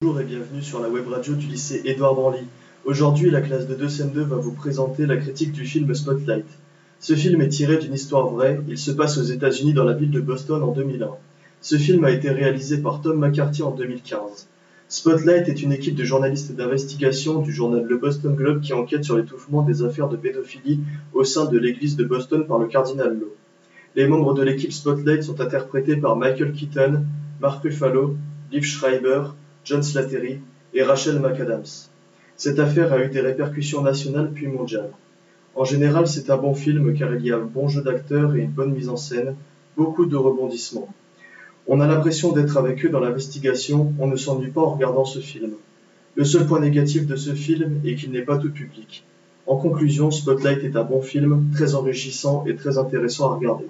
Bonjour et bienvenue sur la web radio du lycée Édouard Branly. Aujourd'hui, la classe de 2CM2 va vous présenter la critique du film Spotlight. Ce film est tiré d'une histoire vraie, il se passe aux États-Unis dans la ville de Boston en 2001. Ce film a été réalisé par Tom McCarthy en 2015. Spotlight est une équipe de journalistes d'investigation du journal Le Boston Globe qui enquête sur l'étouffement des affaires de pédophilie au sein de l'église de Boston par le cardinal Lowe. Les membres de l'équipe Spotlight sont interprétés par Michael Keaton, Mark Ruffalo, Liv Schreiber, John Slattery et Rachel McAdams. Cette affaire a eu des répercussions nationales puis mondiales. En général, c'est un bon film car il y a un bon jeu d'acteurs et une bonne mise en scène, beaucoup de rebondissements. On a l'impression d'être avec eux dans l'investigation, on ne s'ennuie pas en regardant ce film. Le seul point négatif de ce film est qu'il n'est pas tout public. En conclusion, Spotlight est un bon film, très enrichissant et très intéressant à regarder.